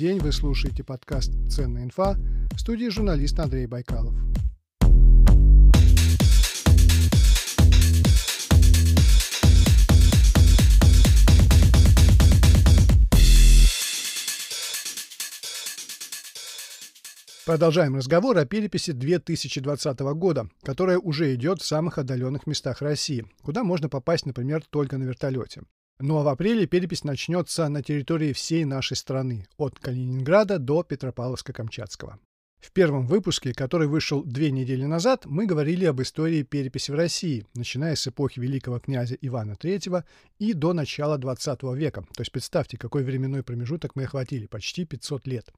День, вы слушаете подкаст «Ценная инфа» в студии журналист Андрей Байкалов. Продолжаем разговор о переписи 2020 года, которая уже идет в самых отдаленных местах России, куда можно попасть, например, только на вертолете. Ну а в апреле перепись начнется на территории всей нашей страны, от Калининграда до Петропавловска-Камчатского. В первом выпуске, который вышел две недели назад, мы говорили об истории переписи в России, начиная с эпохи великого князя Ивана III и до начала 20 века. То есть представьте, какой временной промежуток мы охватили, почти 500 лет.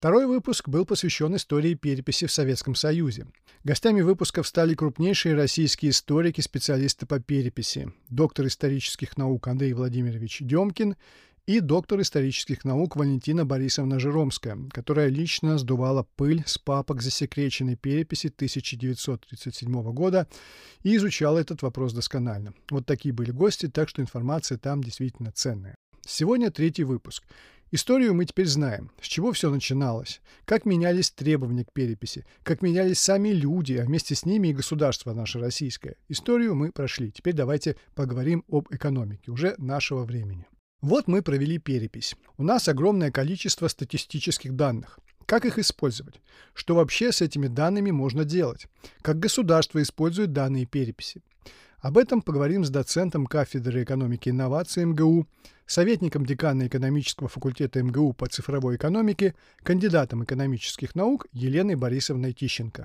Второй выпуск был посвящен истории переписи в Советском Союзе. Гостями выпусков стали крупнейшие российские историки, специалисты по переписи, доктор исторических наук Андрей Владимирович Демкин и доктор исторических наук Валентина Борисовна Жиромская, которая лично сдувала пыль с папок засекреченной переписи 1937 года и изучала этот вопрос досконально. Вот такие были гости, так что информация там действительно ценная. Сегодня третий выпуск. Историю мы теперь знаем, с чего все начиналось, как менялись требования к переписи, как менялись сами люди, а вместе с ними и государство наше российское. Историю мы прошли. Теперь давайте поговорим об экономике уже нашего времени. Вот мы провели перепись. У нас огромное количество статистических данных. Как их использовать? Что вообще с этими данными можно делать? Как государство использует данные переписи? Об этом поговорим с доцентом кафедры экономики и инноваций МГУ, советником декана экономического факультета МГУ по цифровой экономике, кандидатом экономических наук Еленой Борисовной Тищенко.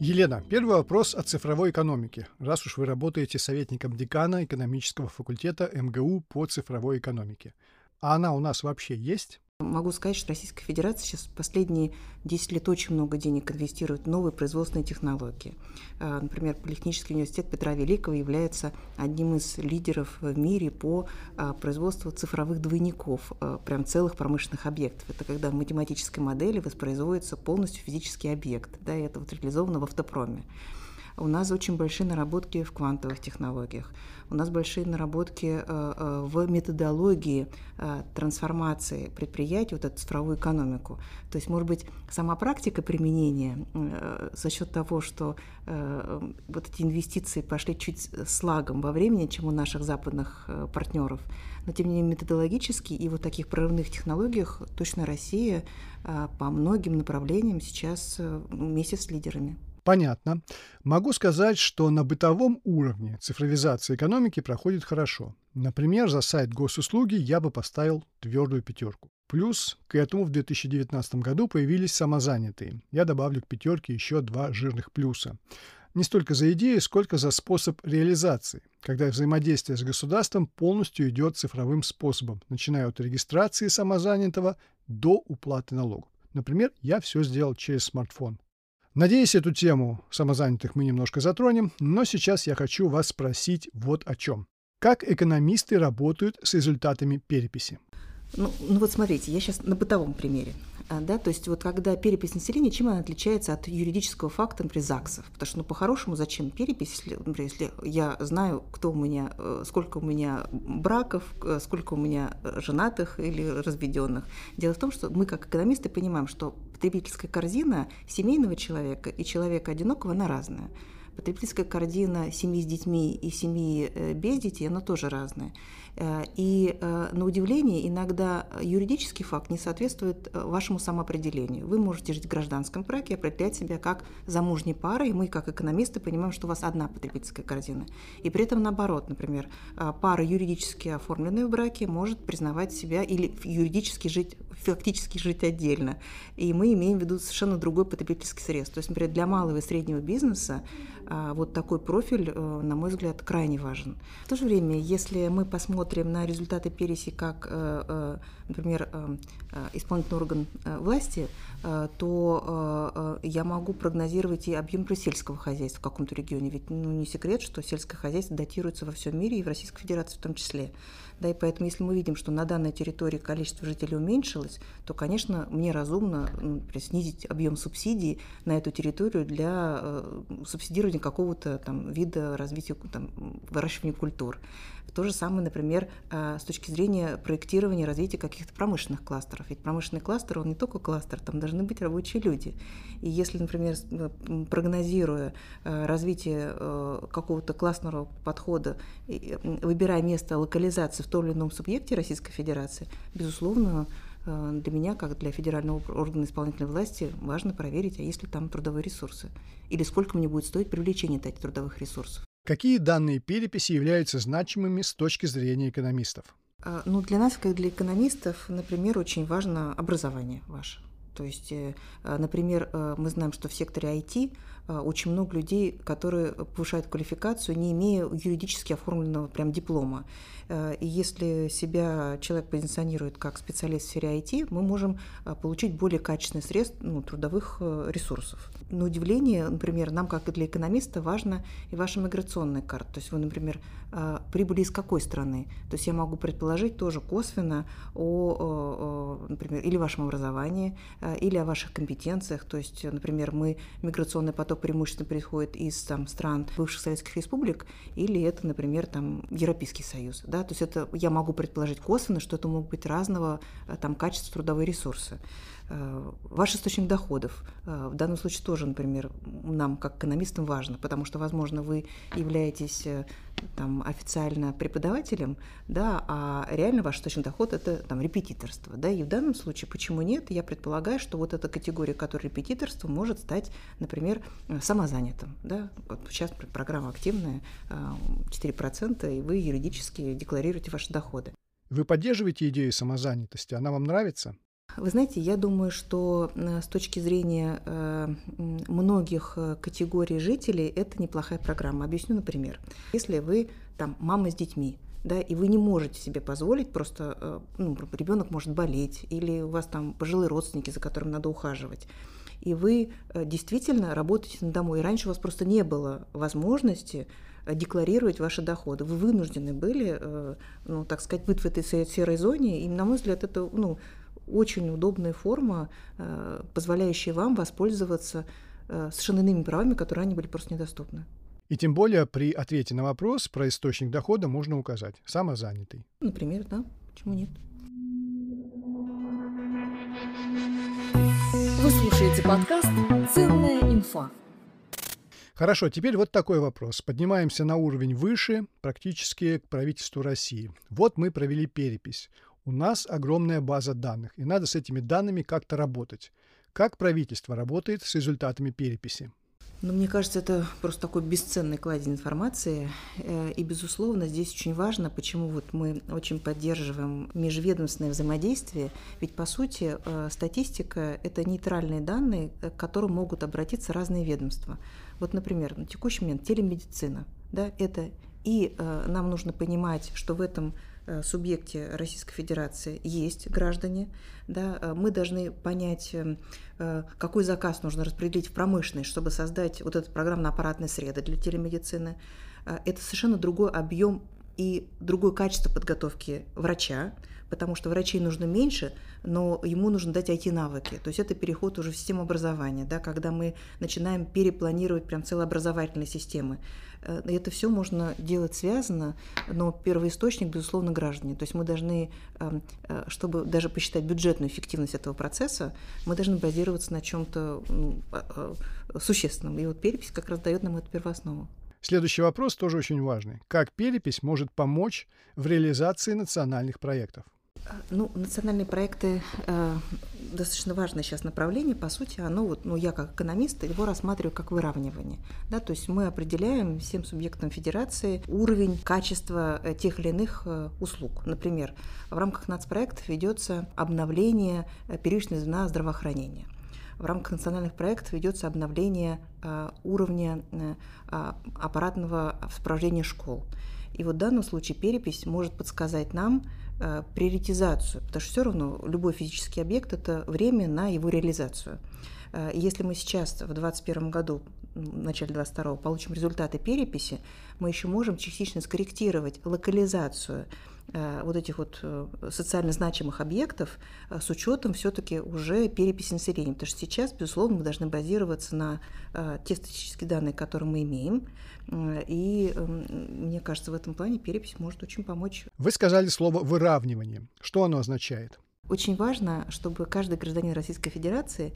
Елена, первый вопрос о цифровой экономике, раз уж вы работаете советником декана экономического факультета МГУ по цифровой экономике. А она у нас вообще есть? Могу сказать, что Российская Федерация сейчас последние 10 лет очень много денег инвестирует в новые производственные технологии. А, например, Политехнический университет Петра Великого является одним из лидеров в мире по а, производству цифровых двойников, а, прям целых промышленных объектов. Это когда в математической модели воспроизводится полностью физический объект. Да, и это вот реализовано в автопроме. У нас очень большие наработки в квантовых технологиях. У нас большие наработки э, э, в методологии э, трансформации предприятий, вот эту цифровую экономику. То есть, может быть, сама практика применения за счет того, что вот эти инвестиции пошли чуть слагом во времени, чем у наших западных партнеров, но тем не менее методологически и вот таких прорывных технологиях точно Россия по многим направлениям сейчас вместе с лидерами. Понятно. Могу сказать, что на бытовом уровне цифровизация экономики проходит хорошо. Например, за сайт госуслуги я бы поставил твердую пятерку. Плюс к этому в 2019 году появились самозанятые. Я добавлю к пятерке еще два жирных плюса. Не столько за идею, сколько за способ реализации, когда взаимодействие с государством полностью идет цифровым способом, начиная от регистрации самозанятого до уплаты налогов. Например, я все сделал через смартфон. Надеюсь, эту тему самозанятых мы немножко затронем, но сейчас я хочу вас спросить вот о чем. Как экономисты работают с результатами переписи? Ну, ну вот смотрите, я сейчас на бытовом примере. А, да, то есть вот когда перепись населения, чем она отличается от юридического факта, например, ЗАГСов? Потому что, ну, по-хорошему, зачем перепись, если, например, если я знаю, кто у меня, э, сколько у меня браков, э, сколько у меня женатых или разведенных. Дело в том, что мы, как экономисты, понимаем, что потребительская корзина семейного человека и человека одинокого, она разная. Потребительская корзина семьи с детьми и семьи э, без детей, она тоже разная. Э, и э, на удивление иногда юридический факт не соответствует э, вашему самоопределению. Вы можете жить в гражданском браке, определять себя как замужней парой, и мы, как экономисты, понимаем, что у вас одна потребительская корзина. И при этом наоборот, например, пара юридически оформленная в браке может признавать себя или юридически жить, фактически жить отдельно. И мы имеем в виду совершенно другой потребительский срез. То есть, например, для малого и среднего бизнеса вот такой профиль, на мой взгляд, крайне важен. В то же время, если мы посмотрим смотрим на результаты переси как, э, э, например, э, исполнительный орган власти, то я могу прогнозировать и объем сельского хозяйства в каком-то регионе. Ведь ну, не секрет, что сельское хозяйство датируется во всем мире и в Российской Федерации в том числе. Да, и поэтому, если мы видим, что на данной территории количество жителей уменьшилось, то, конечно, мне разумно ну, снизить объем субсидий на эту территорию для э, субсидирования какого-то там вида развития, там, выращивания культур. То же самое, например, э, с точки зрения проектирования развития каких-то промышленных кластеров. Ведь промышленный кластер, он не только кластер, там должны быть рабочие люди. И если, например, э, прогнозируя э, развитие какого-то классного подхода, выбирая место локализации в том или ином субъекте Российской Федерации, безусловно, для меня, как для федерального органа исполнительной власти, важно проверить, а есть ли там трудовые ресурсы, или сколько мне будет стоить привлечение этих трудовых ресурсов. Какие данные переписи являются значимыми с точки зрения экономистов? А, ну, для нас, как для экономистов, например, очень важно образование ваше. То есть, э, а, например, э, мы знаем, что в секторе IT очень много людей, которые повышают квалификацию, не имея юридически оформленного прям диплома. Э, и если себя человек позиционирует как специалист в сфере IT, мы можем получить более качественный средств ну, трудовых ресурсов на удивление, например, нам, как и для экономиста, важно и ваша миграционная карта. То есть вы, например, а, прибыли из какой страны. То есть я могу предположить тоже косвенно о, например, или вашем образовании, а, или о ваших компетенциях. То есть, например, мы миграционный поток преимущественно приходит из там, стран бывших советских республик, или это, например, там, Европейский Союз. Да? То есть это я могу предположить косвенно, что это могут быть разного там, качества трудовые ресурсы. Э, ваш источник доходов. Э, в данном случае тоже, например, нам, как экономистам, важно, потому что, возможно, вы являетесь э, там, официально преподавателем, да, а реально ваш источник доход – это там, репетиторство. Да, и в данном случае, почему нет, я предполагаю, что вот эта категория, которая репетиторство, может стать, например, самозанятым. Да. Вот сейчас программа активная, 4%, и вы юридически декларируете ваши доходы. Вы поддерживаете идею самозанятости? Она вам нравится? Вы знаете, я думаю, что э, с точки зрения э, многих э, категорий жителей это неплохая программа. Объясню, например, если вы там мама с детьми, да, и вы не можете себе позволить, просто ну, ребенок может болеть, или у вас там пожилые родственники, за которыми надо ухаживать, и вы действительно работаете на дому, и раньше у вас просто не было возможности декларировать ваши доходы. Вы вынуждены были, ну, так сказать, быть в этой серой зоне, и, на мой взгляд, это, ну, очень удобная форма, э, позволяющая вам воспользоваться э, совершенно иными правами, которые ранее были просто недоступны. И тем более при ответе на вопрос про источник дохода можно указать самозанятый. Например, да, почему нет? Вы слушаете подкаст «Ценная инфа». Хорошо, теперь вот такой вопрос. Поднимаемся на уровень выше, практически к правительству России. Вот мы провели перепись. У нас огромная база данных, и надо с этими данными как-то работать. Как правительство работает с результатами переписи? Ну, мне кажется, это просто такой бесценный кладезь информации. Э, и, безусловно, здесь очень важно, почему вот мы очень поддерживаем межведомственное взаимодействие. Ведь, по сути, э, статистика – это нейтральные данные, к которым могут обратиться разные ведомства. Вот, например, на текущий момент телемедицина. Да, это и э, нам нужно понимать, что в этом Э, субъекте Российской Федерации есть граждане, да, э, мы должны понять, э, какой заказ нужно распределить в промышленность, чтобы создать вот эту программно-аппаратные среды для телемедицины. Это совершенно другой объем и другое качество подготовки врача, потому что врачей нужно меньше, но ему нужно дать IT-навыки. То есть это переход уже в систему образования, да, когда мы начинаем перепланировать прям целые образовательные системы. Э, это все можно делать связано, но первоисточник, безусловно, граждане. То есть мы должны, эм, э, чтобы даже посчитать бюджетную эффективность этого процесса, мы должны базироваться на чем-то э, существенном. И вот перепись как раз дает нам эту первооснову. Следующий вопрос тоже очень важный. Как перепись может помочь в реализации национальных проектов? Ну, национальные проекты э, достаточно важное сейчас направление. По сути, оно вот, ну, я как экономист его рассматриваю как выравнивание. Да, то есть мы определяем всем субъектам федерации уровень качества э, тех или иных э, услуг. Например, в рамках нацпроектов ведется обновление э, первичного звена здравоохранения. В рамках национальных проектов ведется обновление э, уровня э, а, аппаратного сопровождения школ. И вот в данном случае перепись может подсказать нам, э, приоритизацию, потому что все равно любой физический объект – это время на его реализацию. Э, если мы сейчас в 2021 году в начале 22 получим результаты переписи, мы еще можем частично скорректировать локализацию Э, вот этих вот э, социально значимых объектов с учетом все-таки уже переписи населения. Потому что сейчас, безусловно, мы должны базироваться на те статистические данные, которые мы имеем. И эм, мне кажется, в этом плане перепись может очень помочь. Вы сказали слово «выравнивание». Что оно означает? Очень важно, чтобы каждый гражданин Российской Федерации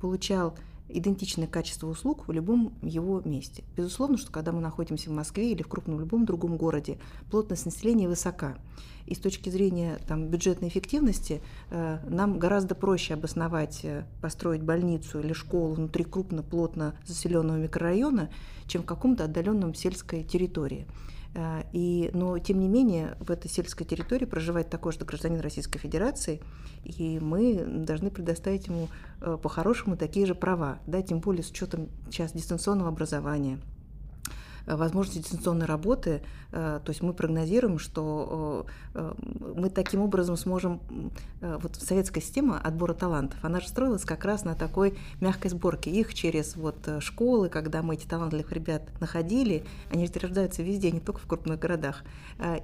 получал идентичное качество услуг в любом его месте. Безусловно, что когда мы находимся в Москве или в крупном любом другом городе, плотность населения высока. И с точки зрения там, бюджетной эффективности э, нам гораздо проще обосновать, э, построить больницу или школу внутри крупно, плотно заселенного микрорайона, чем в каком-то отдаленном сельской территории. Э, и, но, тем не менее, в этой сельской территории проживает такой же гражданин Российской Федерации, и мы должны предоставить ему э, по-хорошему такие же права, да, тем более с учетом сейчас дистанционного образования – возможности дистанционной работы, э, то есть мы прогнозируем, что э, мы таким образом сможем, вот советская система отбора талантов, она же строилась как раз на такой мягкой сборке их через вот школы, когда мы этих талантливых ребят находили, они же рождаются везде, не только в крупных городах,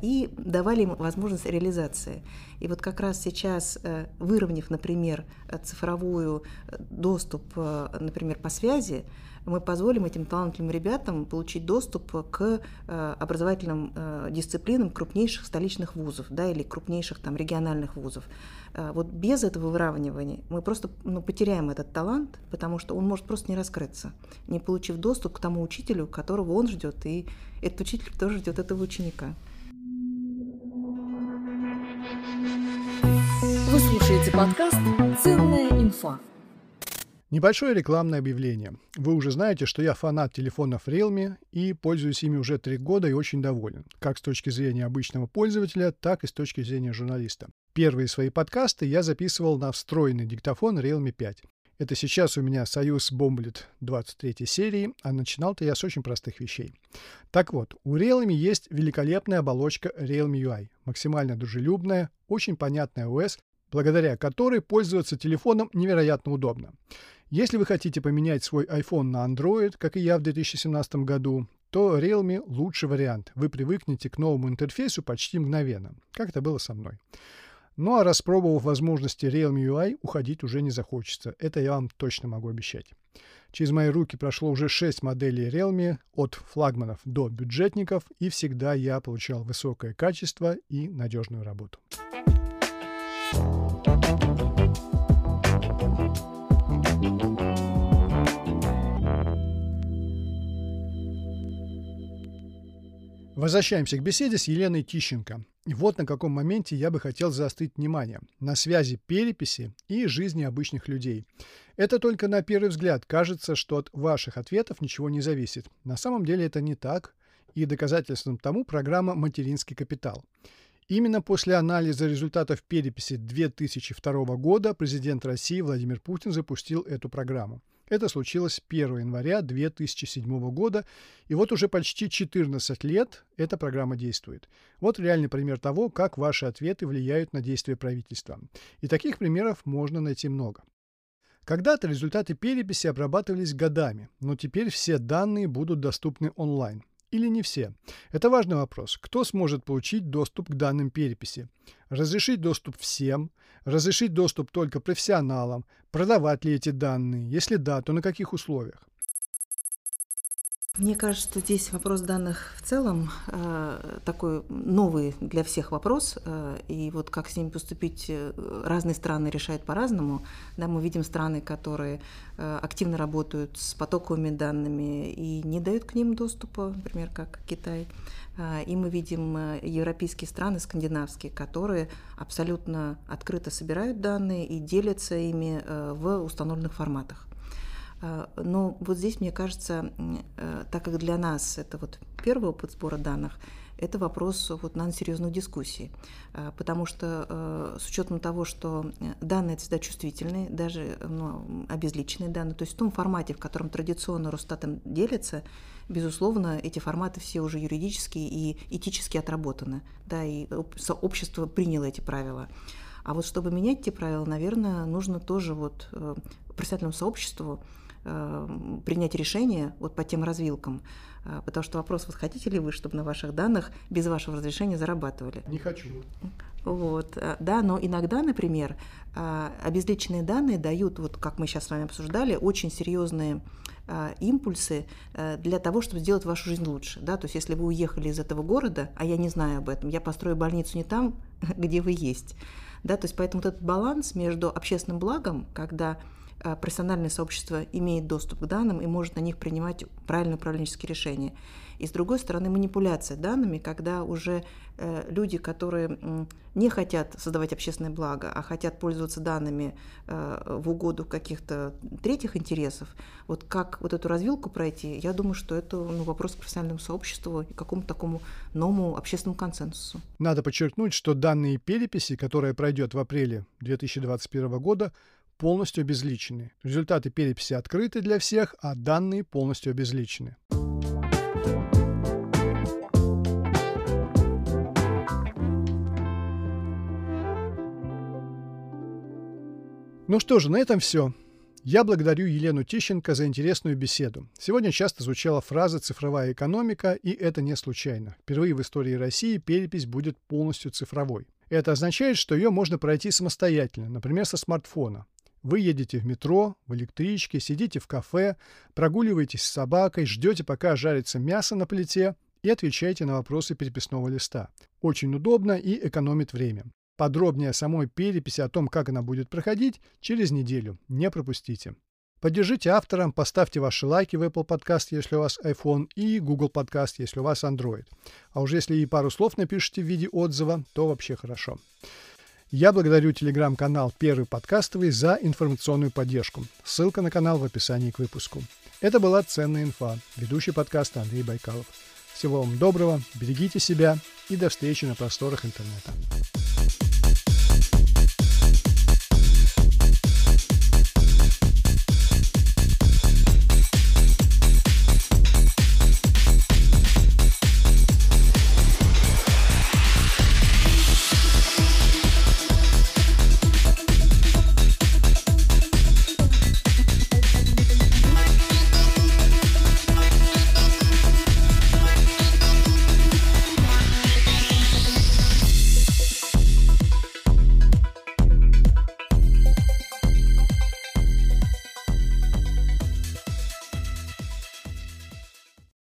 и давали им возможность реализации. И вот как раз сейчас, выровняв, например, цифровую доступ, например, по связи, мы позволим этим талантливым ребятам получить доступ к э, образовательным э, дисциплинам крупнейших столичных вузов да, или крупнейших там, региональных вузов. Э, вот без этого выравнивания мы просто ну, потеряем этот талант, потому что он может просто не раскрыться, не получив доступ к тому учителю, которого он ждет, и этот учитель тоже ждет этого ученика. Вы слушаете подкаст «Ценная инфа». Небольшое рекламное объявление. Вы уже знаете, что я фанат телефонов Realme и пользуюсь ими уже три года и очень доволен, как с точки зрения обычного пользователя, так и с точки зрения журналиста. Первые свои подкасты я записывал на встроенный диктофон Realme 5. Это сейчас у меня Союз Бомблет 23 серии, а начинал-то я с очень простых вещей. Так вот, у Realme есть великолепная оболочка Realme UI, максимально дружелюбная, очень понятная OS, благодаря которой пользоваться телефоном невероятно удобно. Если вы хотите поменять свой iPhone на Android, как и я в 2017 году, то Realme лучший вариант. Вы привыкнете к новому интерфейсу почти мгновенно, как это было со мной. Ну а распробовав возможности Realme UI, уходить уже не захочется. Это я вам точно могу обещать. Через мои руки прошло уже 6 моделей Realme, от флагманов до бюджетников, и всегда я получал высокое качество и надежную работу. Возвращаемся к беседе с Еленой Тищенко. И вот на каком моменте я бы хотел заострить внимание. На связи переписи и жизни обычных людей. Это только на первый взгляд кажется, что от ваших ответов ничего не зависит. На самом деле это не так. И доказательством тому программа «Материнский капитал». Именно после анализа результатов переписи 2002 года президент России Владимир Путин запустил эту программу. Это случилось 1 января 2007 года, и вот уже почти 14 лет эта программа действует. Вот реальный пример того, как ваши ответы влияют на действия правительства. И таких примеров можно найти много. Когда-то результаты переписи обрабатывались годами, но теперь все данные будут доступны онлайн или не все? Это важный вопрос. Кто сможет получить доступ к данным переписи? Разрешить доступ всем? Разрешить доступ только профессионалам? Продавать ли эти данные? Если да, то на каких условиях? Мне кажется, что здесь вопрос данных в целом э, такой новый для всех вопрос, э, и вот как с ним поступить, э, разные страны решают по-разному. Да, мы видим страны, которые э, активно работают с потоковыми данными и не дают к ним доступа, например, как Китай. Э, и мы видим э, европейские страны, скандинавские, которые абсолютно открыто собирают данные и делятся ими в установленных форматах. А, но вот здесь, мне кажется, э, так как для нас это вот первый опыт сбора данных, это вопрос вот, на серьезных дискуссий. А, потому что э, с учетом того, что данные всегда чувствительные, даже ну, обезличенные данные, то есть в том формате, в котором традиционно Росстатом делится, безусловно, эти форматы все уже юридически и этически отработаны, да, и общество приняло эти правила. А вот чтобы менять эти правила, наверное, нужно тоже вот э, профессиональному сообществу принять решение вот по тем развилкам. Э, потому что вопрос, вот хотите ли вы, чтобы на ваших данных без вашего разрешения зарабатывали? Не хочу. Вот, да, но иногда, например, обезличенные данные дают, вот как мы сейчас с вами обсуждали, очень серьезные импульсы для того, чтобы сделать вашу жизнь лучше. Да? То есть если вы уехали из этого города, а я не знаю об этом, я построю больницу не там, где вы есть, да, то есть поэтому вот этот баланс между общественным благом, когда э, профессиональное сообщество имеет доступ к данным и может на них принимать правильные управленческие решения. И с другой стороны, манипуляция данными, когда уже э, люди, которые э, не хотят создавать общественное благо, а хотят пользоваться данными э, в угоду каких-то третьих интересов, вот как вот эту развилку пройти, я думаю, что это ну, вопрос к профессиональному сообществу и какому-то такому новому общественному консенсусу. Надо подчеркнуть, что данные переписи, которая пройдет в апреле 2021 года, полностью обезличены. Результаты переписи открыты для всех, а данные полностью обезличены. Ну что же, на этом все. Я благодарю Елену Тищенко за интересную беседу. Сегодня часто звучала фраза «цифровая экономика», и это не случайно. Впервые в истории России перепись будет полностью цифровой. Это означает, что ее можно пройти самостоятельно, например, со смартфона. Вы едете в метро, в электричке, сидите в кафе, прогуливаетесь с собакой, ждете, пока жарится мясо на плите и отвечаете на вопросы переписного листа. Очень удобно и экономит время. Подробнее о самой переписи, о том, как она будет проходить, через неделю. Не пропустите. Поддержите автора, поставьте ваши лайки в Apple Podcast, если у вас iPhone, и Google Podcast, если у вас Android. А уже если и пару слов напишите в виде отзыва, то вообще хорошо. Я благодарю телеграм-канал «Первый подкастовый» за информационную поддержку. Ссылка на канал в описании к выпуску. Это была «Ценная инфа», ведущий подкаста Андрей Байкалов. Всего вам доброго, берегите себя и до встречи на просторах интернета.